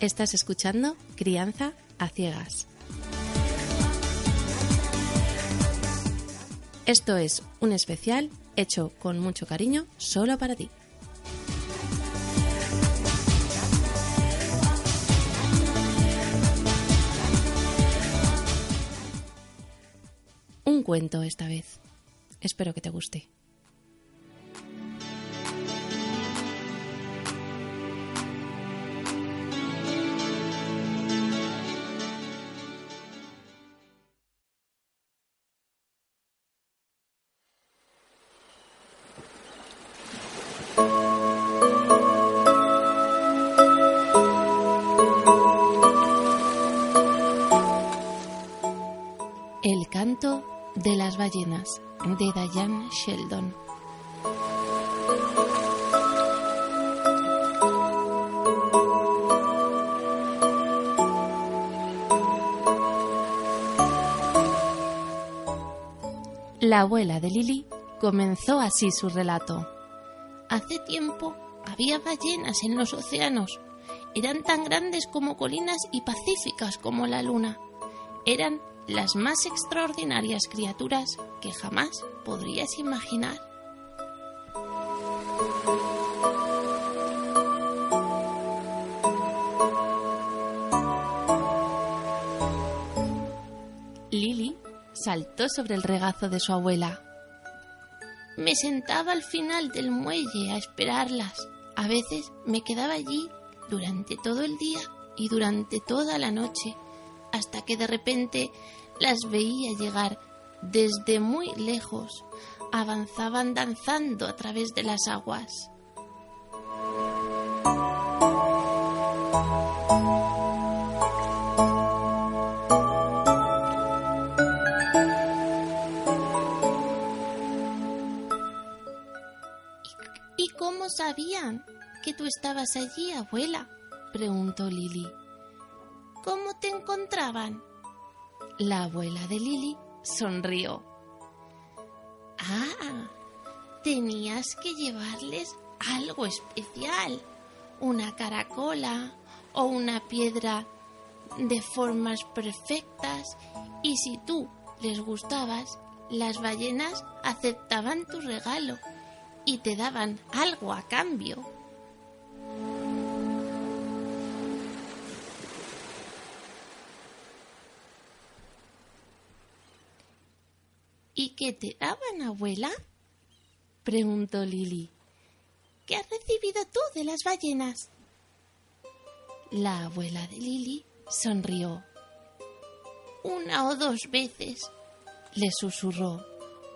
Estás escuchando Crianza a Ciegas. Esto es un especial hecho con mucho cariño solo para ti. Un cuento esta vez. Espero que te guste. De Diane Sheldon. La abuela de Lily comenzó así su relato. Hace tiempo había ballenas en los océanos. Eran tan grandes como colinas y pacíficas como la luna. Eran las más extraordinarias criaturas que jamás podrías imaginar. Lily saltó sobre el regazo de su abuela. Me sentaba al final del muelle a esperarlas. A veces me quedaba allí durante todo el día y durante toda la noche, hasta que de repente las veía llegar desde muy lejos. Avanzaban danzando a través de las aguas. ¿Y cómo sabían que tú estabas allí, abuela? preguntó Lily. ¿Cómo te encontraban? La abuela de Lily sonrió. Ah, tenías que llevarles algo especial, una caracola o una piedra de formas perfectas y si tú les gustabas, las ballenas aceptaban tu regalo y te daban algo a cambio. ¿Y qué te daban, abuela? preguntó Lily. ¿Qué has recibido tú de las ballenas? La abuela de Lily sonrió. Una o dos veces, Le susurró.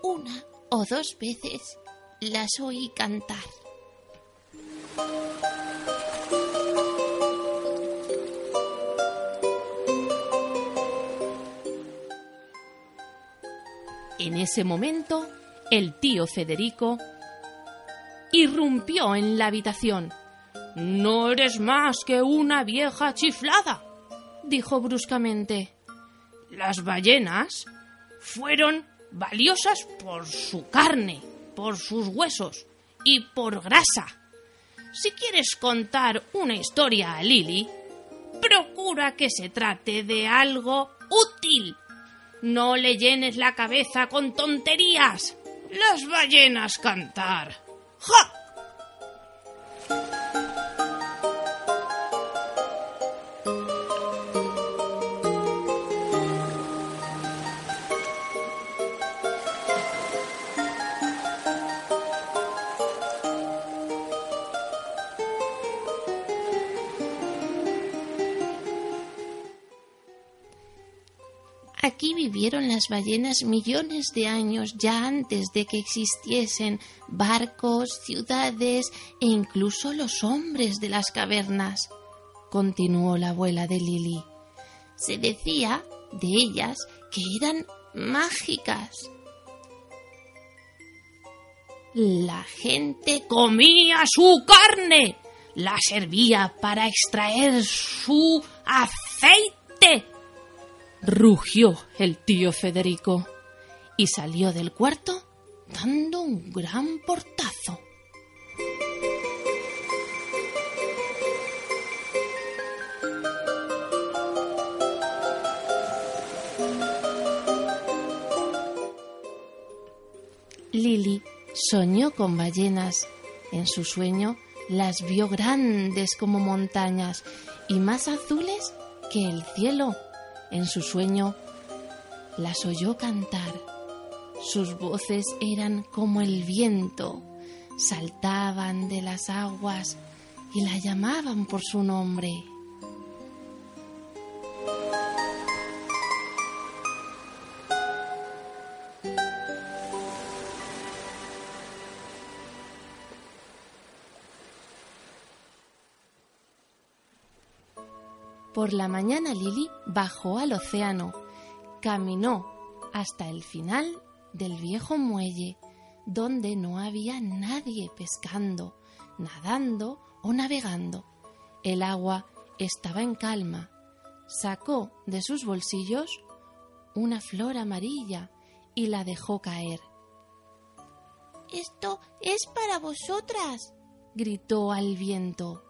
una o dos veces las oí cantar. En ese momento, el tío Federico irrumpió en la habitación. No eres más que una vieja chiflada, dijo bruscamente. Las ballenas fueron valiosas por su carne, por sus huesos y por grasa. Si quieres contar una historia a Lily, procura que se trate de algo útil. No le llenes la cabeza con tonterías. Las ballenas cantar. ¡Ja! Aquí vivieron las ballenas millones de años ya antes de que existiesen barcos, ciudades e incluso los hombres de las cavernas, continuó la abuela de Lily. Se decía de ellas que eran mágicas. La gente comía su carne, la servía para extraer su aceite rugió el tío Federico y salió del cuarto dando un gran portazo. Lili soñó con ballenas. En su sueño las vio grandes como montañas y más azules que el cielo. En su sueño las oyó cantar. Sus voces eran como el viento, saltaban de las aguas y la llamaban por su nombre. Por la mañana Lily bajó al océano, caminó hasta el final del viejo muelle, donde no había nadie pescando, nadando o navegando. El agua estaba en calma. Sacó de sus bolsillos una flor amarilla y la dejó caer. Esto es para vosotras, gritó al viento.